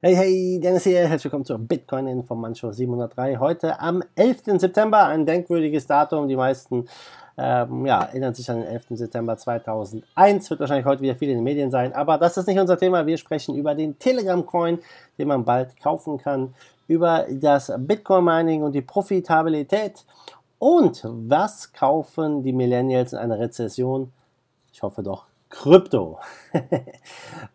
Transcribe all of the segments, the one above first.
Hey, hey, Dennis hier, herzlich willkommen zur Bitcoin Informantshow 703. Heute am 11. September, ein denkwürdiges Datum. Die meisten ähm, ja, erinnern sich an den 11. September 2001. Wird wahrscheinlich heute wieder viel in den Medien sein, aber das ist nicht unser Thema. Wir sprechen über den Telegram-Coin, den man bald kaufen kann, über das Bitcoin-Mining und die Profitabilität und was kaufen die Millennials in einer Rezession. Ich hoffe doch Krypto.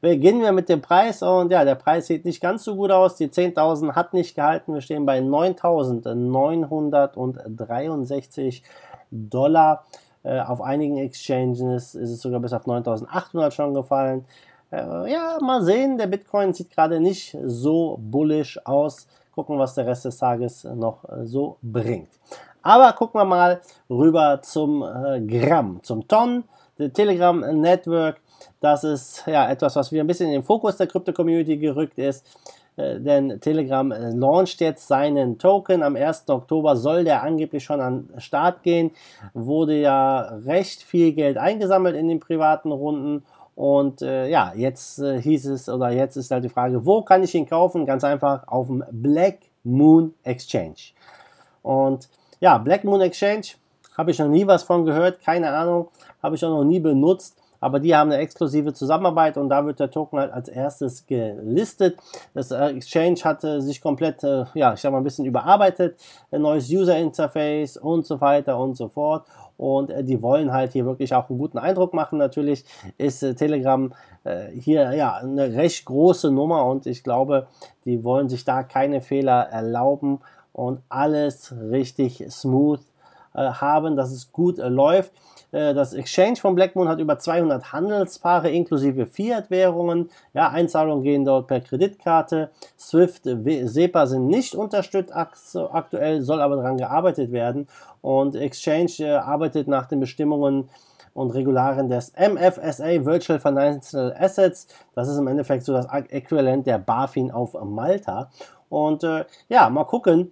Beginnen wir mit dem Preis und ja, der Preis sieht nicht ganz so gut aus. Die 10.000 hat nicht gehalten. Wir stehen bei 9.963 Dollar. Äh, auf einigen Exchanges ist es sogar bis auf 9.800 schon gefallen. Äh, ja, mal sehen. Der Bitcoin sieht gerade nicht so bullish aus. Gucken, was der Rest des Tages noch so bringt. Aber gucken wir mal rüber zum äh, Gramm, zum Tonnen Telegram Network, das ist ja etwas, was wieder ein bisschen in den Fokus der Krypto-Community gerückt ist. Äh, denn Telegram äh, launcht jetzt seinen Token. Am 1. Oktober soll der angeblich schon an den Start gehen. Wurde ja recht viel Geld eingesammelt in den privaten Runden. Und äh, ja, jetzt äh, hieß es, oder jetzt ist halt die Frage, wo kann ich ihn kaufen? Ganz einfach auf dem Black Moon Exchange. Und ja, Black Moon Exchange habe ich noch nie was von gehört, keine Ahnung, habe ich auch noch nie benutzt. Aber die haben eine exklusive Zusammenarbeit und da wird der Token halt als erstes gelistet. Das äh, Exchange hatte sich komplett, äh, ja, ich sag mal ein bisschen überarbeitet, ein neues User Interface und so weiter und so fort. Und äh, die wollen halt hier wirklich auch einen guten Eindruck machen. Natürlich ist Telegram hier ja eine recht große Nummer und ich glaube, die wollen sich da keine Fehler erlauben und alles richtig smooth haben, dass es gut äh, läuft. Äh, das Exchange von Blackmoon hat über 200 Handelspaare inklusive Fiat-Währungen. Ja, Einzahlungen gehen dort per Kreditkarte. Swift, SEPA sind nicht unterstützt aktuell, soll aber daran gearbeitet werden. Und Exchange arbeitet nach den Bestimmungen und Regularien des MFSA Virtual Financial Assets. Das ist im Endeffekt so das Äquivalent der BaFin auf Malta. Und äh, ja, mal gucken,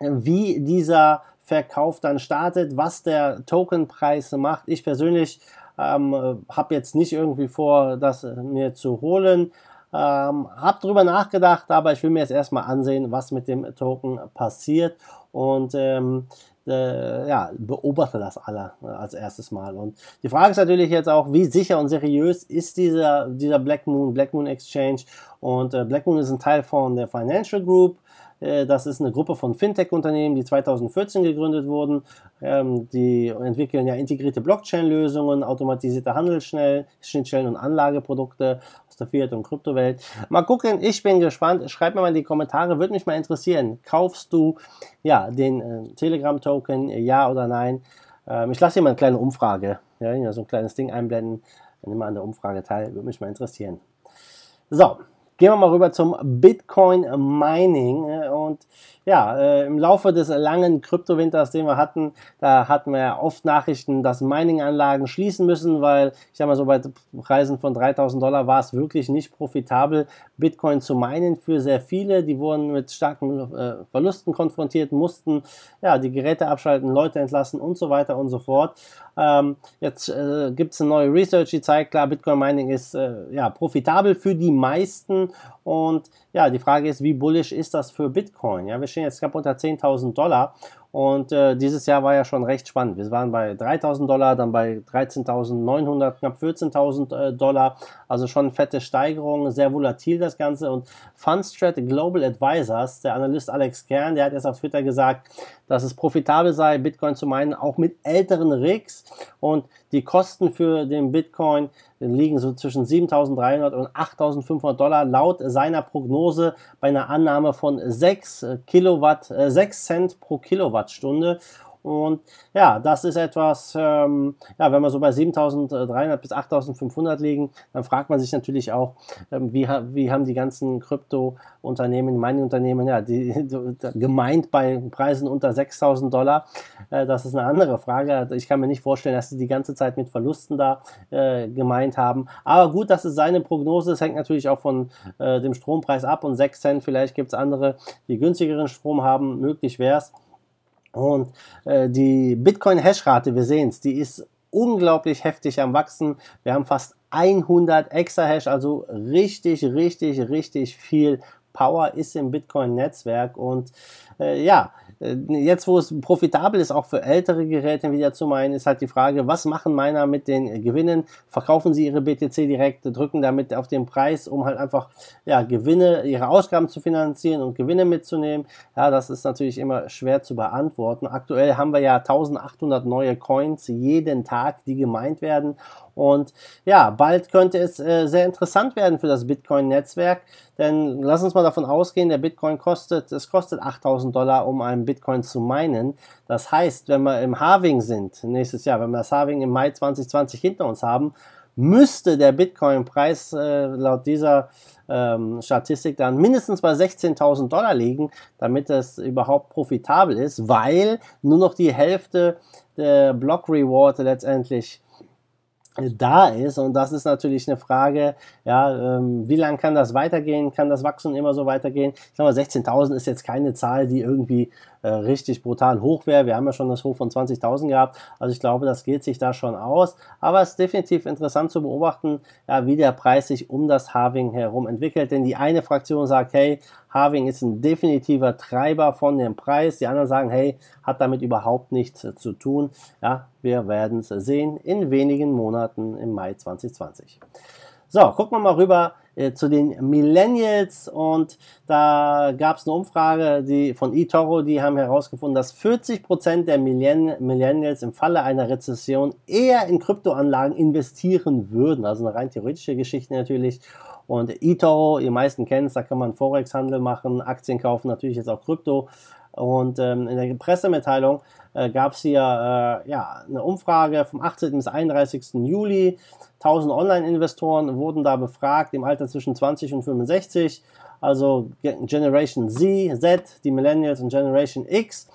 wie dieser Verkauf dann startet, was der Tokenpreis macht. Ich persönlich ähm, habe jetzt nicht irgendwie vor, das mir zu holen. Ähm, habe darüber nachgedacht, aber ich will mir jetzt erstmal ansehen, was mit dem Token passiert und ähm, äh, ja, beobachte das alle äh, als erstes Mal. Und die Frage ist natürlich jetzt auch, wie sicher und seriös ist dieser, dieser Black Moon, Black Moon Exchange? Und äh, Black Moon ist ein Teil von der Financial Group. Äh, das ist eine Gruppe von Fintech-Unternehmen, die 2014 gegründet wurden. Ähm, die entwickeln ja integrierte Blockchain-Lösungen, automatisierte Handelsschnittstellen und Anlageprodukte aus der Fiat- und Kryptowelt. Mal gucken, ich bin gespannt. Schreib mir mal in die Kommentare, würde mich mal interessieren. Kaufst du ja den äh, Telegram-Token, ja oder nein? Ähm, ich lasse hier mal eine kleine Umfrage, ja, so ein kleines Ding einblenden. Dann nimm mal an der Umfrage teil, würde mich mal interessieren. So, Gehen wir mal rüber zum Bitcoin Mining. Und ja, äh, im Laufe des langen Kryptowinters, den wir hatten, da hatten wir oft Nachrichten, dass Mining-Anlagen schließen müssen, weil ich sag mal so bei Preisen von 3000 Dollar war es wirklich nicht profitabel, Bitcoin zu minen für sehr viele. Die wurden mit starken äh, Verlusten konfrontiert, mussten ja die Geräte abschalten, Leute entlassen und so weiter und so fort. Ähm, jetzt äh, gibt es eine neue Research, die zeigt, klar, Bitcoin Mining ist äh, ja profitabel für die meisten und ja, die Frage ist, wie bullish ist das für Bitcoin? Ja, wir stehen jetzt knapp unter 10.000 Dollar und äh, dieses Jahr war ja schon recht spannend. Wir waren bei 3.000 Dollar, dann bei 13.900, knapp 14.000 äh, Dollar. Also schon fette Steigerung, sehr volatil das Ganze. Und Fundstrat Global Advisors, der Analyst Alex Kern, der hat jetzt auf Twitter gesagt, dass es profitabel sei, Bitcoin zu meinen, auch mit älteren Rigs. Und die Kosten für den Bitcoin liegen so zwischen 7.300 und 8.500 Dollar laut seiner Prognose bei einer Annahme von 6 Kilowatt, äh, 6 Cent pro Kilowattstunde. Und ja, das ist etwas, ähm, ja, wenn wir so bei 7300 bis 8500 liegen, dann fragt man sich natürlich auch, ähm, wie, wie haben die ganzen Krypto-Unternehmen, Mining-Unternehmen, ja, die, die, gemeint bei Preisen unter 6000 Dollar. Äh, das ist eine andere Frage. Ich kann mir nicht vorstellen, dass sie die ganze Zeit mit Verlusten da äh, gemeint haben. Aber gut, das ist seine Prognose. Es hängt natürlich auch von äh, dem Strompreis ab und 6 Cent. Vielleicht gibt es andere, die günstigeren Strom haben. Möglich wäre es. Und äh, die Bitcoin-Hash-Rate, wir sehen es, die ist unglaublich heftig am Wachsen. Wir haben fast 100 Exahash, also richtig, richtig, richtig viel Power ist im Bitcoin-Netzwerk und äh, ja, jetzt, wo es profitabel ist, auch für ältere Geräte wieder zu meinen, ist halt die Frage, was machen Miner mit den Gewinnen? Verkaufen sie ihre BTC direkt, drücken damit auf den Preis, um halt einfach ja, Gewinne, ihre Ausgaben zu finanzieren und Gewinne mitzunehmen? Ja, das ist natürlich immer schwer zu beantworten. Aktuell haben wir ja 1800 neue Coins jeden Tag, die gemeint werden. Und ja, bald könnte es äh, sehr interessant werden für das Bitcoin-Netzwerk, denn lass uns mal davon ausgehen, der Bitcoin kostet, es kostet 8000 Dollar, um einen Bitcoin zu meinen. Das heißt, wenn wir im Halving sind, nächstes Jahr, wenn wir das Halving im Mai 2020 hinter uns haben, müsste der Bitcoin-Preis äh, laut dieser ähm, Statistik dann mindestens bei 16.000 Dollar liegen, damit es überhaupt profitabel ist, weil nur noch die Hälfte der Block Reward letztendlich da ist. Und das ist natürlich eine Frage, ja, ähm, wie lange kann das weitergehen? Kann das Wachstum immer so weitergehen? Ich glaube, 16.000 ist jetzt keine Zahl, die irgendwie äh, richtig brutal hoch wäre. Wir haben ja schon das Hoch von 20.000 gehabt. Also ich glaube, das geht sich da schon aus. Aber es ist definitiv interessant zu beobachten, ja, wie der Preis sich um das Halving herum entwickelt. Denn die eine Fraktion sagt, hey, Halving ist ein definitiver Treiber von dem Preis. Die anderen sagen, hey, hat damit überhaupt nichts äh, zu tun. Ja, wir werden es sehen in wenigen Monaten im Mai 2020. So, gucken wir mal rüber äh, zu den Millennials und da gab es eine Umfrage die, von eToro, die haben herausgefunden, dass 40% der Millenn Millennials im Falle einer Rezession eher in Kryptoanlagen investieren würden. Also eine rein theoretische Geschichte natürlich. Und eToro, ihr meisten kennen es, da kann man Forex-Handel machen, Aktien kaufen, natürlich jetzt auch Krypto. Und ähm, in der Pressemitteilung äh, gab es hier äh, ja, eine Umfrage vom 18. bis 31. Juli. 1000 Online-Investoren wurden da befragt im Alter zwischen 20 und 65, also Generation Z, Z, die Millennials und Generation X.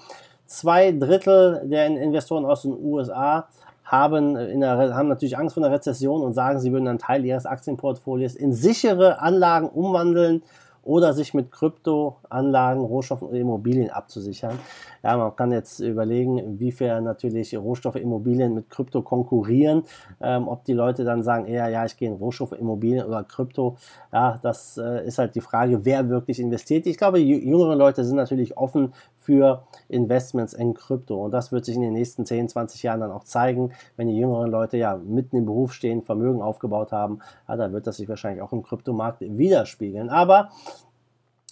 Zwei Drittel der Investoren aus den USA haben, der, haben natürlich Angst vor einer Rezession und sagen, sie würden einen Teil ihres Aktienportfolios in sichere Anlagen umwandeln oder sich mit Kryptoanlagen, Rohstoffen und Immobilien abzusichern. Ja, man kann jetzt überlegen, wie viel natürlich Rohstoffe, Immobilien mit Krypto konkurrieren. Ähm, ob die Leute dann sagen, eher, ja, ich gehe in Rohstoffe, Immobilien oder Krypto. Ja, das äh, ist halt die Frage, wer wirklich investiert. Ich glaube, jüngere Leute sind natürlich offen für Investments in Krypto. Und das wird sich in den nächsten 10, 20 Jahren dann auch zeigen, wenn die jüngeren Leute ja mitten im Beruf stehen, Vermögen aufgebaut haben, ja, dann wird das sich wahrscheinlich auch im Kryptomarkt widerspiegeln. Aber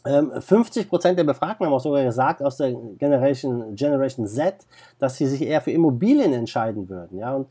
50% ähm, der Befragten haben auch sogar gesagt aus der Generation, Generation Z, dass sie sich eher für Immobilien entscheiden würden. Ja? Und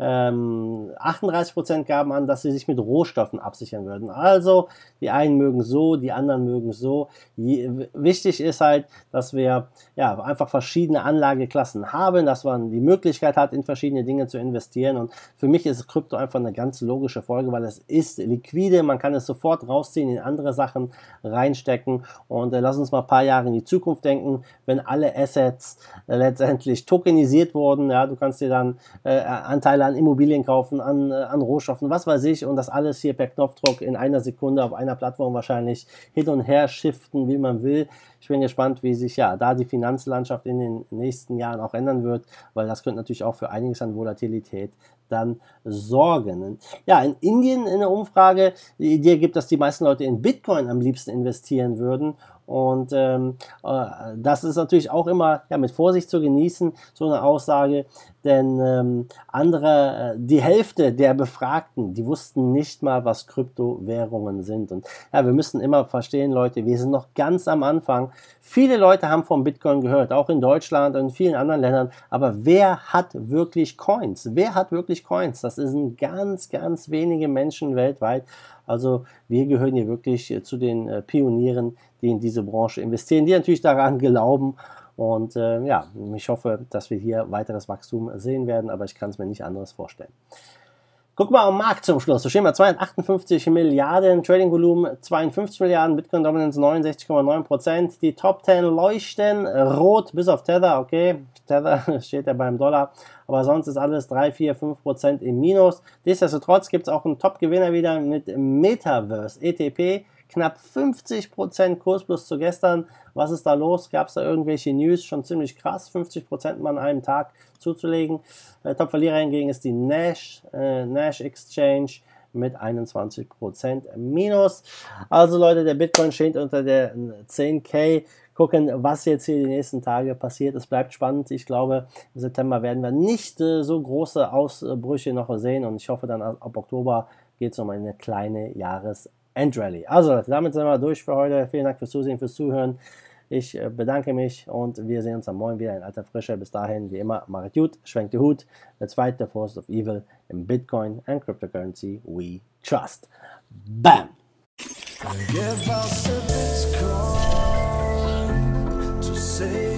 ähm, 38% gaben an, dass sie sich mit Rohstoffen absichern würden. Also die einen mögen so, die anderen mögen so. Je, wichtig ist halt, dass wir ja, einfach verschiedene Anlageklassen haben, dass man die Möglichkeit hat, in verschiedene Dinge zu investieren. Und für mich ist Krypto einfach eine ganz logische Folge, weil es ist liquide, man kann es sofort rausziehen, in andere Sachen reinstecken denken und äh, lass uns mal ein paar Jahre in die Zukunft denken, wenn alle Assets äh, letztendlich tokenisiert wurden. Ja, du kannst dir dann äh, Anteile an Immobilien kaufen, an, äh, an Rohstoffen, was weiß ich, und das alles hier per Knopfdruck in einer Sekunde auf einer Plattform wahrscheinlich hin und her shiften, wie man will. Ich bin gespannt, wie sich ja da die Finanzlandschaft in den nächsten Jahren auch ändern wird, weil das könnte natürlich auch für einiges an Volatilität dann sorgen. Ja, in Indien in der Umfrage die Idee gibt, dass die meisten Leute in Bitcoin am liebsten investieren würden und ähm, äh, das ist natürlich auch immer ja, mit Vorsicht zu genießen, so eine Aussage, denn ähm, andere, äh, die Hälfte der Befragten, die wussten nicht mal, was Kryptowährungen sind. Und ja, wir müssen immer verstehen, Leute, wir sind noch ganz am Anfang. Viele Leute haben vom Bitcoin gehört, auch in Deutschland und in vielen anderen Ländern. Aber wer hat wirklich Coins? Wer hat wirklich Coins? Das sind ganz, ganz wenige Menschen weltweit. Also wir gehören hier wirklich äh, zu den äh, Pionieren, die in diese Branche investieren, die natürlich daran glauben. Und äh, ja, ich hoffe, dass wir hier weiteres Wachstum sehen werden, aber ich kann es mir nicht anderes vorstellen. Guck mal am Markt zum Schluss. So stehen wir 258 Milliarden, Trading-Volumen 52 Milliarden, Bitcoin Dominance 69,9% Die Top 10 leuchten rot, bis auf Tether, okay. Tether steht ja beim Dollar, aber sonst ist alles 3, 4, 5% im Minus. Nichtsdestotrotz gibt es auch einen Top-Gewinner wieder mit Metaverse, ETP knapp 50% Kurs plus zu gestern. Was ist da los? Gab es da irgendwelche News? Schon ziemlich krass, 50% mal an einem Tag zuzulegen. Äh, Top-Verlierer hingegen ist die Nash, äh, Nash Exchange mit 21% minus. Also Leute, der Bitcoin steht unter der 10k. Gucken, was jetzt hier die nächsten Tage passiert. Es bleibt spannend. Ich glaube, im September werden wir nicht äh, so große Ausbrüche noch sehen und ich hoffe dann ab Oktober geht es um eine kleine Endrally. Also, damit sind wir durch für heute. Vielen Dank fürs Zusehen, fürs Zuhören. Ich äh, bedanke mich und wir sehen uns am Morgen wieder in alter Frische. Bis dahin, wie immer, macht gut, schwenkt die Hut. Let's zweite force of evil in Bitcoin and cryptocurrency we trust. Bam! Give us a Bitcoin to save